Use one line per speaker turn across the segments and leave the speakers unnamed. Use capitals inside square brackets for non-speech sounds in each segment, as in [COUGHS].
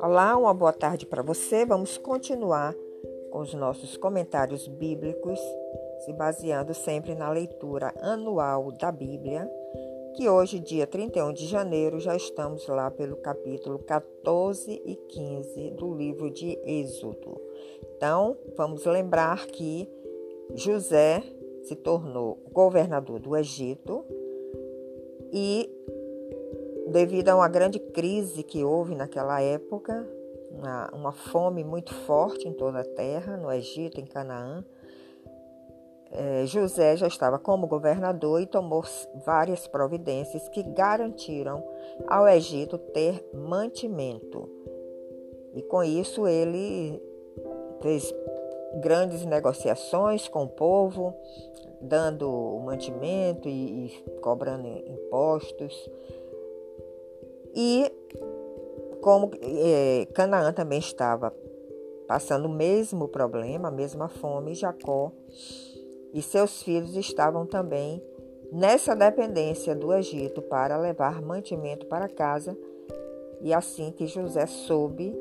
Olá, uma boa tarde para você. Vamos continuar com os nossos comentários bíblicos, se baseando sempre na leitura anual da Bíblia, que hoje, dia 31 de janeiro, já estamos lá pelo capítulo 14 e 15 do livro de Êxodo. Então, vamos lembrar que José se tornou governador do Egito e devido a uma grande crise que houve naquela época, uma, uma, fome muito forte em toda a terra, no Egito, em Canaã. É, José já estava como governador e tomou várias providências que garantiram ao Egito ter mantimento. E com isso ele fez grandes negociações com o povo, dando mantimento e, e cobrando impostos. E como é, Canaã também estava passando o mesmo problema, a mesma fome, Jacó e seus filhos estavam também nessa dependência do Egito para levar mantimento para casa. E assim que José soube,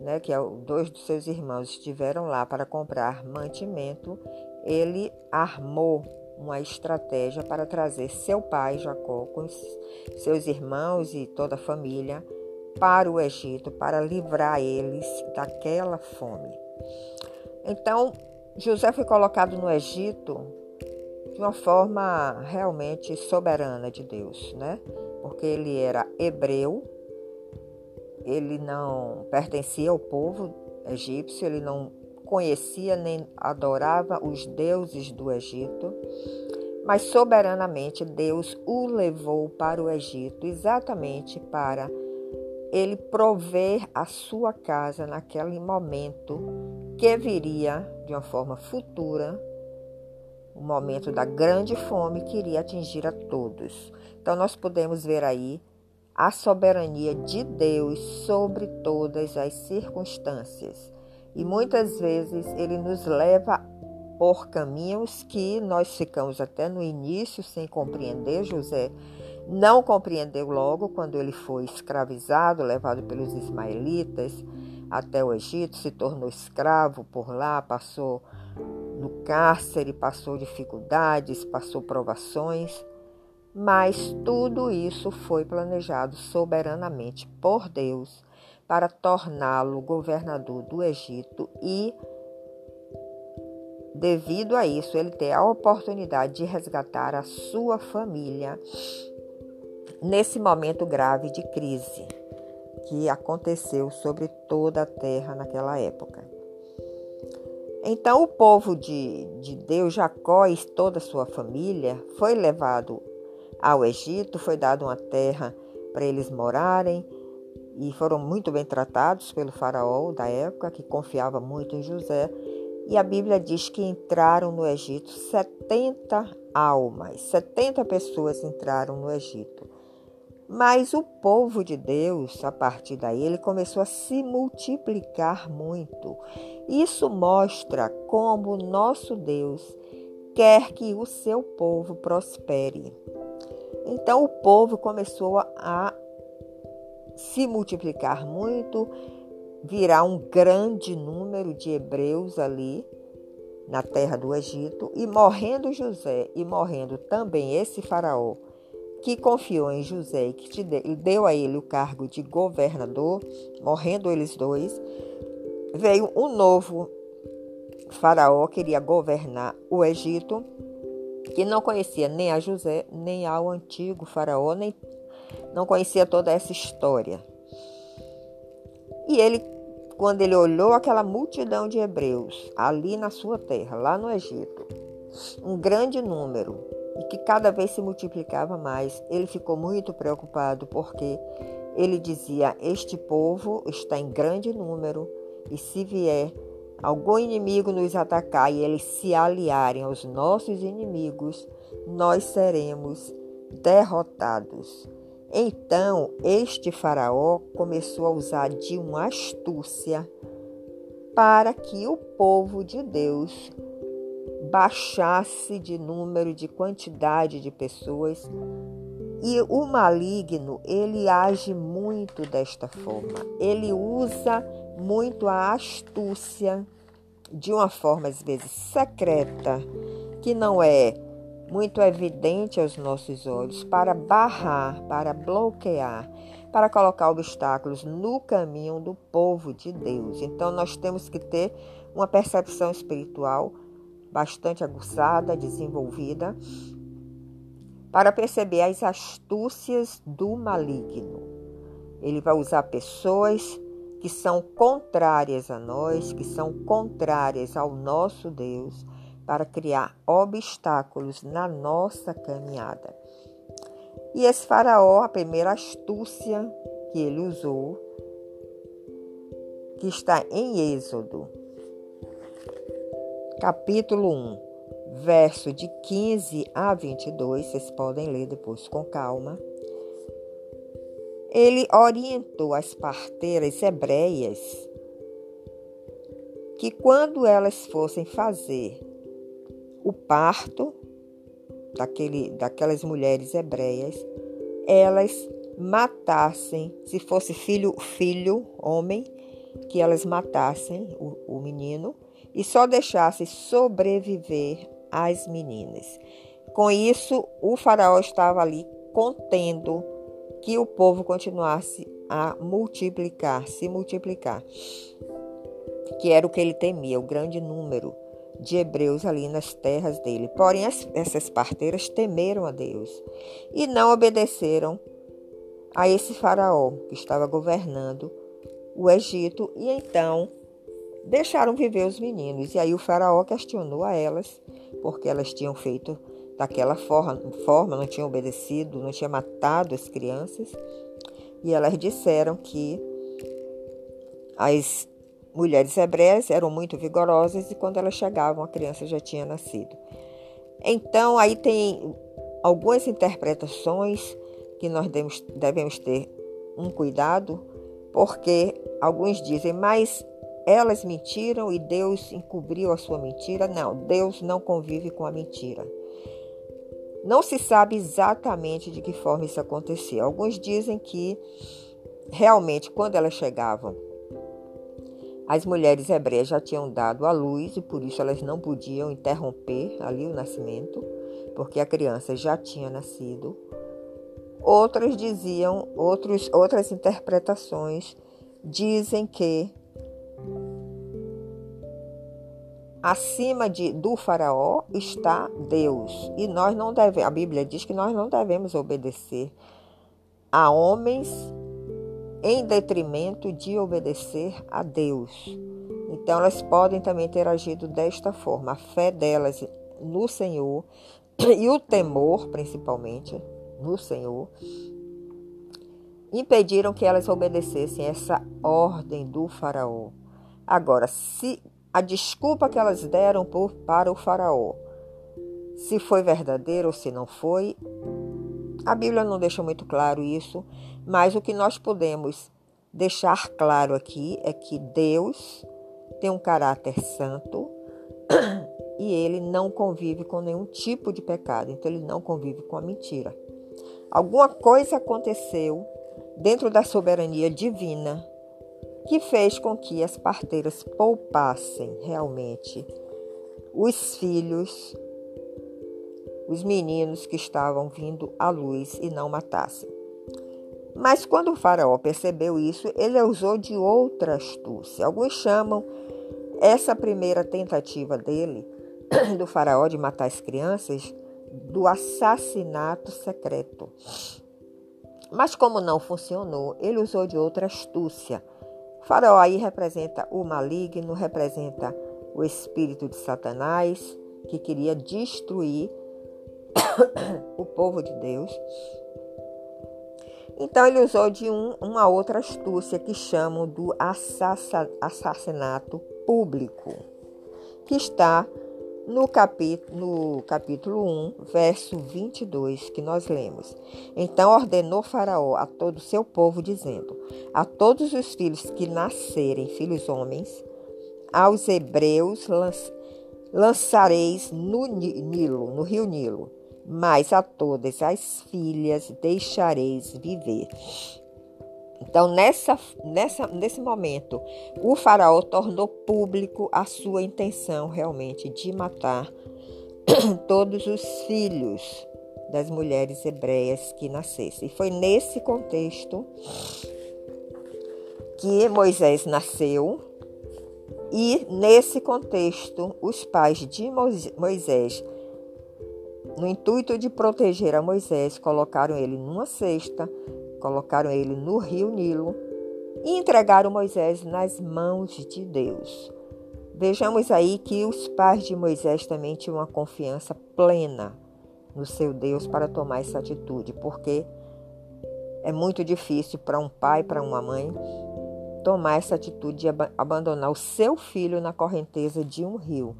né, que é dois dos seus irmãos estiveram lá para comprar mantimento, ele armou uma estratégia para trazer seu pai Jacó com seus irmãos e toda a família para o Egito para livrar eles daquela fome. Então, José foi colocado no Egito de uma forma realmente soberana de Deus, né? Porque ele era hebreu, ele não pertencia ao povo egípcio, ele não conhecia nem adorava os deuses do Egito, mas soberanamente Deus o levou para o Egito exatamente para ele prover a sua casa naquele momento que viria de uma forma futura, o momento da grande fome que iria atingir a todos. Então nós podemos ver aí a soberania de Deus sobre todas as circunstâncias. E muitas vezes ele nos leva por caminhos que nós ficamos até no início sem compreender. José não compreendeu logo quando ele foi escravizado, levado pelos ismaelitas até o Egito, se tornou escravo por lá, passou no cárcere, passou dificuldades, passou provações. Mas tudo isso foi planejado soberanamente por Deus para torná-lo governador do Egito e, devido a isso, ele ter a oportunidade de resgatar a sua família nesse momento grave de crise que aconteceu sobre toda a terra naquela época. Então, o povo de, de Deus, Jacó e toda a sua família, foi levado ao Egito, foi dado uma terra para eles morarem e foram muito bem tratados pelo faraó da época, que confiava muito em José. E a Bíblia diz que entraram no Egito 70 almas, 70 pessoas entraram no Egito. Mas o povo de Deus, a partir daí, ele começou a se multiplicar muito. Isso mostra como nosso Deus quer que o seu povo prospere. Então o povo começou a se multiplicar muito, virar um grande número de hebreus ali na terra do Egito, e morrendo José e morrendo também esse faraó que confiou em José e que deu a ele o cargo de governador, morrendo eles dois, veio um novo faraó que queria governar o Egito, que não conhecia nem a José, nem ao antigo faraó, nem não conhecia toda essa história. E ele, quando ele olhou aquela multidão de hebreus ali na sua terra, lá no Egito, um grande número, e que cada vez se multiplicava mais, ele ficou muito preocupado porque ele dizia: Este povo está em grande número, e se vier algum inimigo nos atacar e eles se aliarem aos nossos inimigos, nós seremos derrotados. Então, este faraó começou a usar de uma astúcia para que o povo de Deus baixasse de número, de quantidade de pessoas. E o maligno, ele age muito desta forma. Ele usa muito a astúcia de uma forma às vezes secreta, que não é muito evidente aos nossos olhos, para barrar, para bloquear, para colocar obstáculos no caminho do povo de Deus. Então nós temos que ter uma percepção espiritual bastante aguçada, desenvolvida, para perceber as astúcias do maligno. Ele vai usar pessoas que são contrárias a nós, que são contrárias ao nosso Deus, para criar obstáculos na nossa caminhada. E esse faraó, a primeira astúcia que ele usou, que está em Êxodo, capítulo 1, verso de 15 a 22, vocês podem ler depois com calma. Ele orientou as parteiras hebreias que quando elas fossem fazer o parto daquele, daquelas mulheres hebreias, elas matassem, se fosse filho, filho, homem, que elas matassem o, o menino e só deixasse sobreviver as meninas. Com isso, o faraó estava ali contendo que o povo continuasse a multiplicar, se multiplicar, que era o que ele temia, o grande número de hebreus ali nas terras dele. Porém, as, essas parteiras temeram a Deus e não obedeceram a esse faraó que estava governando o Egito e então deixaram viver os meninos. E aí o faraó questionou a elas, porque elas tinham feito daquela forma, forma, não tinham obedecido, não tinham matado as crianças. E elas disseram que as mulheres hebreias eram muito vigorosas e quando elas chegavam a criança já tinha nascido. Então aí tem algumas interpretações que nós devemos, ter um cuidado, porque alguns dizem, mas elas mentiram e Deus encobriu a sua mentira. Não, Deus não convive com a mentira. Não se sabe exatamente de que forma isso acontecia. Alguns dizem que realmente quando elas chegavam, as mulheres hebreias já tinham dado à luz e por isso elas não podiam interromper ali o nascimento, porque a criança já tinha nascido. Outros diziam, outros, outras interpretações dizem que acima de, do faraó está Deus. E nós não devemos, a Bíblia diz que nós não devemos obedecer a homens em detrimento de obedecer a Deus. Então elas podem também ter agido desta forma. A fé delas no Senhor e o temor, principalmente, no Senhor, impediram que elas obedecessem essa ordem do faraó. Agora, se a desculpa que elas deram por, para o faraó, se foi verdadeira ou se não foi, a Bíblia não deixa muito claro isso, mas o que nós podemos deixar claro aqui é que Deus tem um caráter santo [CLEARS THROAT] e ele não convive com nenhum tipo de pecado, então ele não convive com a mentira. Alguma coisa aconteceu dentro da soberania divina que fez com que as parteiras poupassem realmente os filhos, os meninos que estavam vindo à luz e não matassem. Mas quando o faraó percebeu isso, ele usou de outra astúcia. Alguns chamam essa primeira tentativa dele, [COUGHS] do faraó, de matar as crianças, do assassinato secreto. Mas como não funcionou, ele usou de outra astúcia o faraó aí representa o maligno, representa o espírito de Satanás, que queria destruir [COUGHS] o povo de Deus. Então ele usou de um, uma outra astúcia que chamam do assassinato público, que está no capítulo, no capítulo 1, verso 22, que nós lemos. Então ordenou Faraó a todo o seu povo, dizendo: A todos os filhos que nascerem, filhos homens, aos hebreus lançareis no Nilo, no rio Nilo, mas a todas as filhas deixareis viver. Então, nessa, nessa, nesse momento, o faraó tornou público a sua intenção realmente de matar [CLEARS THROAT] todos os filhos das mulheres hebreias que nascessem. E foi nesse contexto que Moisés nasceu, e nesse contexto, os pais de Moisés, no intuito de proteger a Moisés, colocaram ele numa cesta Colocaram ele no rio Nilo e entregaram Moisés nas mãos de Deus. Vejamos aí que os pais de Moisés também tinham uma confiança plena no seu Deus para tomar essa atitude, porque é muito difícil para um pai, para uma mãe, tomar essa atitude de abandonar o seu filho na correnteza de um rio.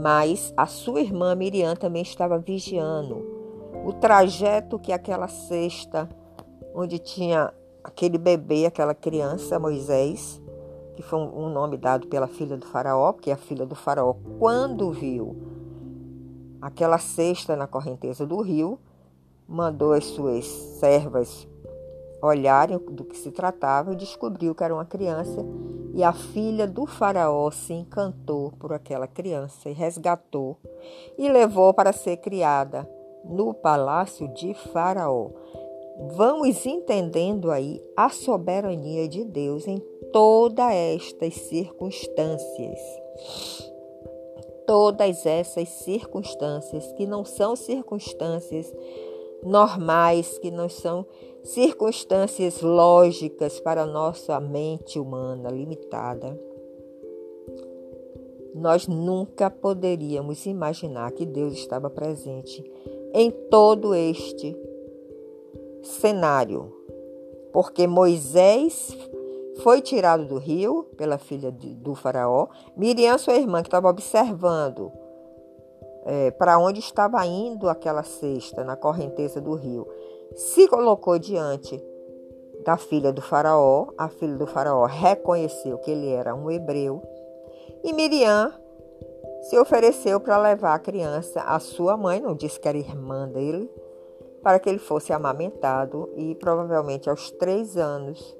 Mas a sua irmã Miriam também estava vigiando o trajeto que aquela cesta, onde tinha aquele bebê, aquela criança, Moisés, que foi um nome dado pela filha do faraó, porque a filha do faraó, quando viu aquela cesta na correnteza do rio, mandou as suas servas olharem do que se tratava e descobriu que era uma criança. E a filha do faraó se encantou por aquela criança e resgatou e levou para ser criada no palácio de Faraó. Vamos entendendo aí a soberania de Deus em todas estas circunstâncias. Todas essas circunstâncias que não são circunstâncias normais, que não são circunstâncias lógicas para a nossa mente humana limitada. Nós nunca poderíamos imaginar que Deus estava presente em todo este cenário, porque Moisés foi tirado do rio pela filha de, do faraó, Miriam, sua irmã, que estava observando é, para onde estava indo aquela cesta na correnteza do rio, se colocou diante da filha do faraó. A filha do faraó reconheceu que ele era um hebreu. E Miriam se ofereceu para levar a criança à sua mãe, não disse que era irmã dele, para que ele fosse amamentado e provavelmente aos três anos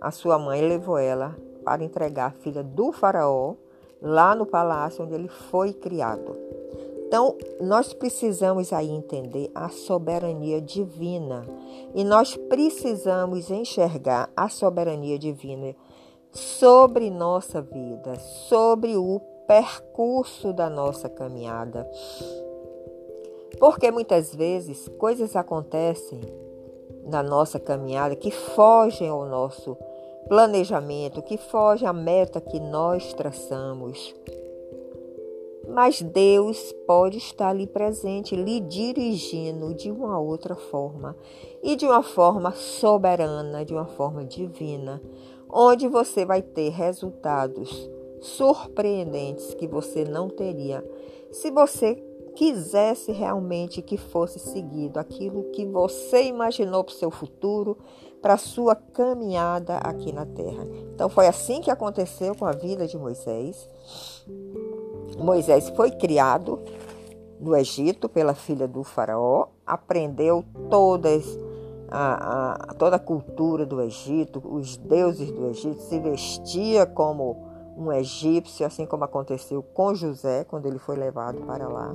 a sua mãe levou ela para entregar a filha do faraó lá no palácio onde ele foi criado. Então, nós precisamos aí entender a soberania divina e nós precisamos enxergar a soberania divina sobre nossa vida, sobre o percurso da nossa caminhada. Porque muitas vezes coisas acontecem na nossa caminhada que fogem ao nosso planejamento, que fogem à meta que nós traçamos. Mas Deus pode estar ali presente, lhe dirigindo de uma outra forma e de uma forma soberana, de uma forma divina, onde você vai ter resultados surpreendentes que você não teria se você quisesse realmente que fosse seguido aquilo que você imaginou para o seu futuro, para a sua caminhada aqui na terra. Então foi assim que aconteceu com a vida de Moisés. Moisés foi criado no Egito pela filha do faraó, aprendeu todas a, a, toda a cultura do Egito, os deuses do Egito, se vestia como um egípcio, assim como aconteceu com José quando ele foi levado para lá.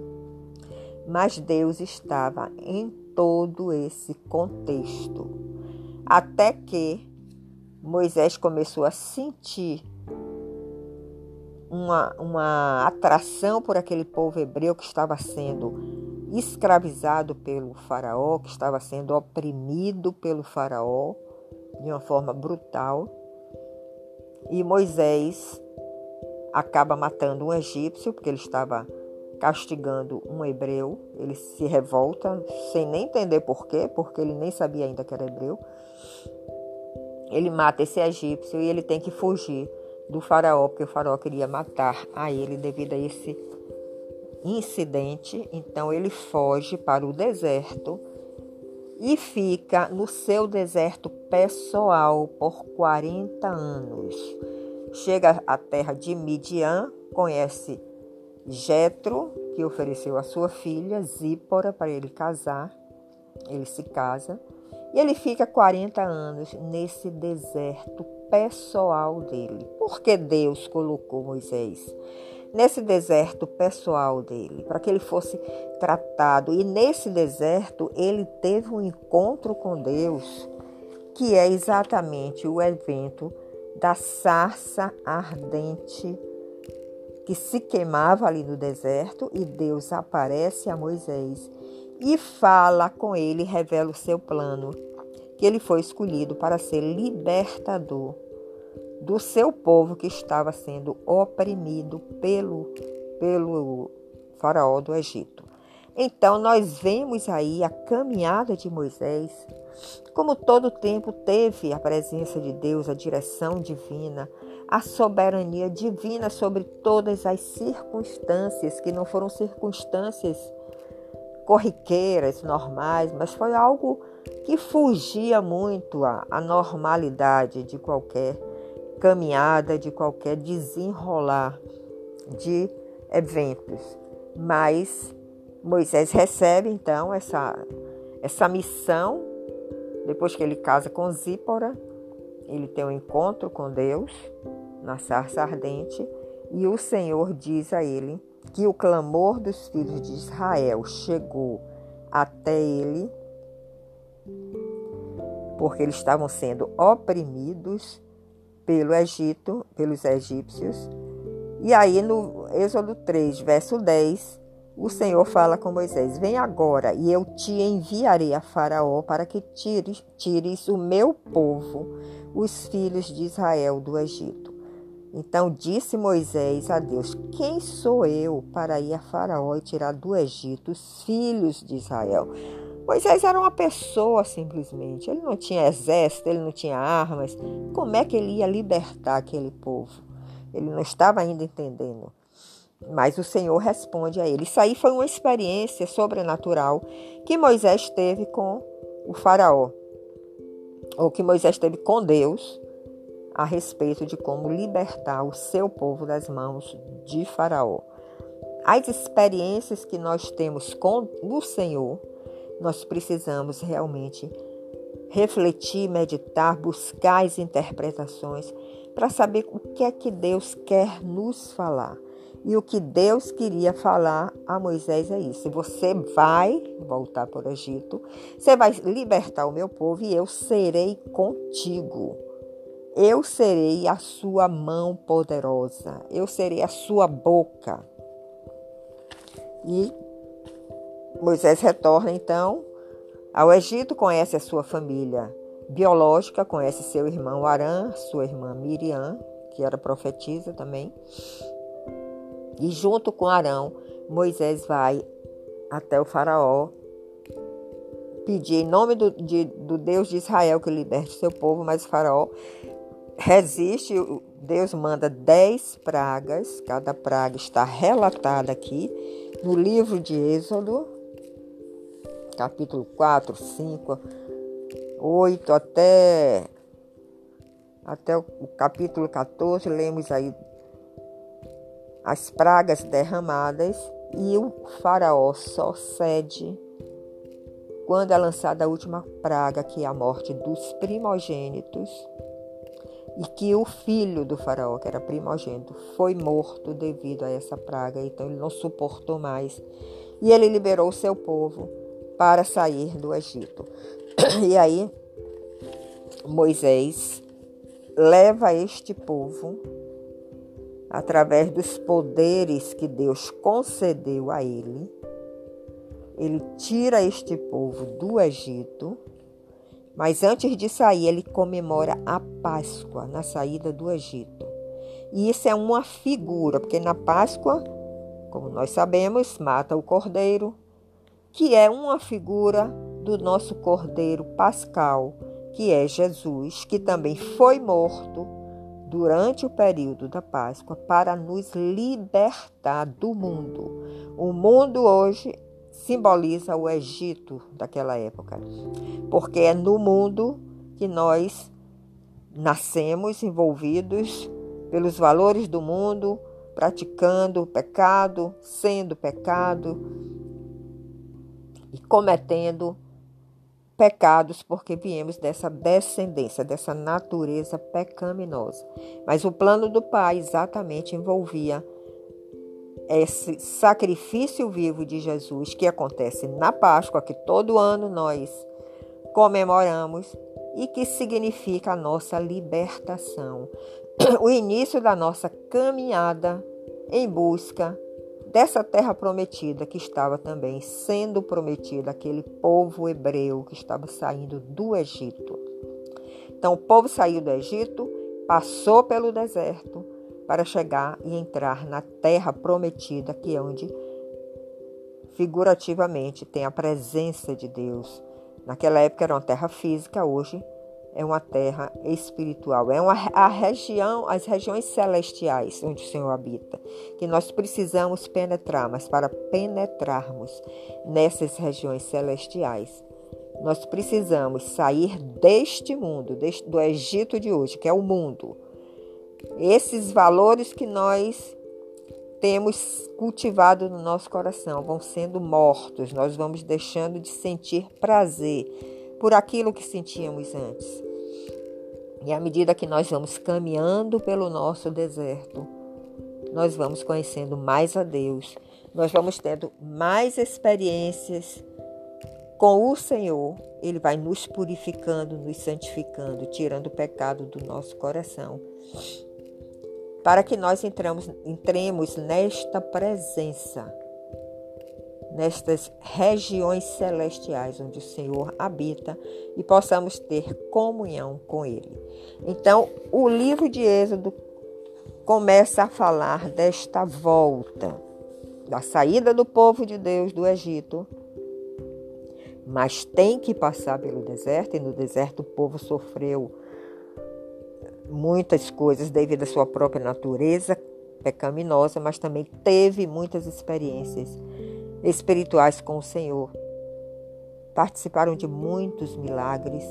Mas Deus estava em todo esse contexto, até que Moisés começou a sentir uma, uma atração por aquele povo hebreu que estava sendo escravizado pelo faraó, que estava sendo oprimido pelo faraó de uma forma brutal. E Moisés acaba matando um egípcio, porque ele estava castigando um hebreu. Ele se revolta, sem nem entender por quê, porque ele nem sabia ainda que era hebreu. Ele mata esse egípcio e ele tem que fugir do faraó, porque o faraó queria matar a ele devido a esse incidente. Então ele foge para o deserto e fica no seu deserto pessoal por 40 anos chega à terra de Midian, conhece Jetro, que ofereceu a sua filha Zípora para ele casar. Ele se casa e ele fica 40 anos nesse deserto pessoal dele. Porque Deus colocou Moisés nesse deserto pessoal dele, para que ele fosse tratado. E nesse deserto ele teve um encontro com Deus, que é exatamente o evento da sarça ardente que se queimava ali no deserto e Deus aparece a Moisés e fala com ele, revela o seu plano, que ele foi escolhido para ser libertador do seu povo que estava sendo oprimido pelo, pelo faraó do Egito. Então nós vemos aí a caminhada de Moisés, como todo tempo teve a presença de Deus, a direção divina, a soberania divina sobre todas as circunstâncias, que não foram circunstâncias corriqueiras, normais, mas foi algo que fugia muito à, normalidade de qualquer caminhada, de qualquer desenrolar de eventos. Mas Moisés recebe então essa, essa missão, depois que ele casa com Zípora, ele tem um encontro com Deus na sarça ardente, e o Senhor diz a ele que o clamor dos filhos de Israel chegou até ele, porque eles estavam sendo oprimidos pelo Egito, pelos egípcios. E aí no Êxodo 3, verso 10, o Senhor fala com Moisés: Vem agora e eu te enviarei a Faraó para que tires, tires o meu povo, os filhos de Israel, do Egito. Então disse Moisés a Deus: Quem sou eu para ir a Faraó e tirar do Egito os filhos de Israel? Moisés era uma pessoa simplesmente. Ele não tinha exército, ele não tinha armas. Como é que ele ia libertar aquele povo? Ele não estava ainda entendendo. Mas o Senhor responde a ele. Isso aí foi uma experiência sobrenatural que Moisés teve com o Faraó, ou que Moisés teve com Deus, a respeito de como libertar o seu povo das mãos de Faraó. As experiências que nós temos com o Senhor nós precisamos realmente refletir, meditar, buscar as interpretações para saber o que é que Deus quer nos falar. E o que Deus queria falar a Moisés é isso: você vai voltar para o Egito, você vai libertar o meu povo e eu serei contigo. Eu serei a sua mão poderosa, eu serei a sua boca. E Moisés retorna então ao Egito, conhece a sua família biológica, conhece seu irmão Arã, sua irmã Miriam, que era profetisa também. E junto com Arão, Moisés vai até o faraó pedir em nome do, de, do Deus de Israel que liberte seu povo, mas o faraó resiste, Deus manda dez pragas, cada praga está relatada aqui no livro de Êxodo, capítulo 4, 5, 8 até, até o capítulo 14, lemos aí as pragas derramadas e o faraó só cede quando é lançada a última praga, que é a morte dos primogênitos, e que o filho do faraó, que era primogênito, foi morto devido a essa praga, então ele não suportou mais. E ele liberou o seu povo para sair do Egito. E aí, Moisés leva este povo, através dos poderes que Deus concedeu a ele, ele tira este povo do Egito, mas antes de sair, ele comemora a Páscoa na saída do Egito. E isso é uma figura, porque na Páscoa, como nós sabemos, mata o cordeiro, que é uma figura do nosso Cordeiro Pascal, que é Jesus, que também foi morto durante o período da Páscoa para nos libertar do mundo. O mundo hoje simboliza o Egito daquela época, porque é no mundo que nós nascemos envolvidos pelos valores do mundo, praticando o pecado, sendo pecado e cometendo pecados porque viemos dessa descendência, dessa natureza pecaminosa. Mas o plano do Pai exatamente envolvia esse sacrifício vivo de Jesus que acontece na Páscoa, que todo ano nós comemoramos e que significa a nossa libertação, [CLEARS THROAT] o início da nossa caminhada em busca dessa terra prometida que estava também sendo prometida àquele povo hebreu que estava saindo do Egito. Então, o povo saiu do Egito, passou pelo deserto para chegar e entrar na terra prometida, que é onde figurativamente tem a presença de Deus. Naquela época era uma terra física, hoje é uma terra espiritual, é uma, a região, as regiões celestiais onde o Senhor habita, que nós precisamos penetrar, mas para penetrarmos nessas regiões celestiais, nós precisamos sair deste mundo, deste, do Egito de hoje, que é o mundo. Esses valores que nós temos cultivado no nosso coração vão sendo mortos, nós vamos deixando de sentir prazer por aquilo que sentíamos antes. E à medida que nós vamos caminhando pelo nosso deserto, nós vamos conhecendo mais a Deus, nós vamos tendo mais experiências com o Senhor. Ele vai nos purificando, nos santificando, tirando o pecado do nosso coração, para que nós entramos, entremos nesta presença nestas regiões celestiais onde o Senhor habita e possamos ter comunhão com Ele. Então, o livro de Êxodo começa a falar desta volta, da saída do povo de Deus do Egito, mas tem que passar pelo deserto, e no deserto o povo sofreu muitas coisas devido à sua própria natureza pecaminosa, mas também teve muitas experiências espirituais com o Senhor. Participaram de muitos milagres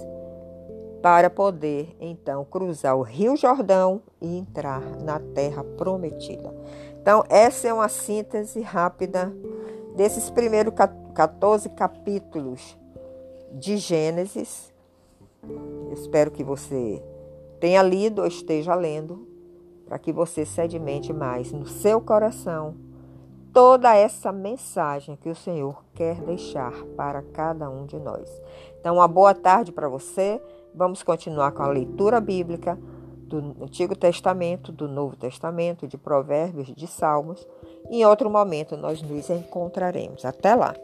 para poder então cruzar o Rio Jordão e entrar na terra prometida. Então, essa é uma síntese rápida desses primeiros 14 capítulos de Gênesis. espero que você tenha lido ou esteja lendo, para que você sedimente mais no seu coração toda essa mensagem que o Senhor quer deixar para cada um de nós. Então, uma boa tarde para você. Vamos continuar com a leitura bíblica do Antigo Testamento, do Novo Testamento, de Provérbios, de Salmos. Em outro momento nós nos encontraremos. Até lá!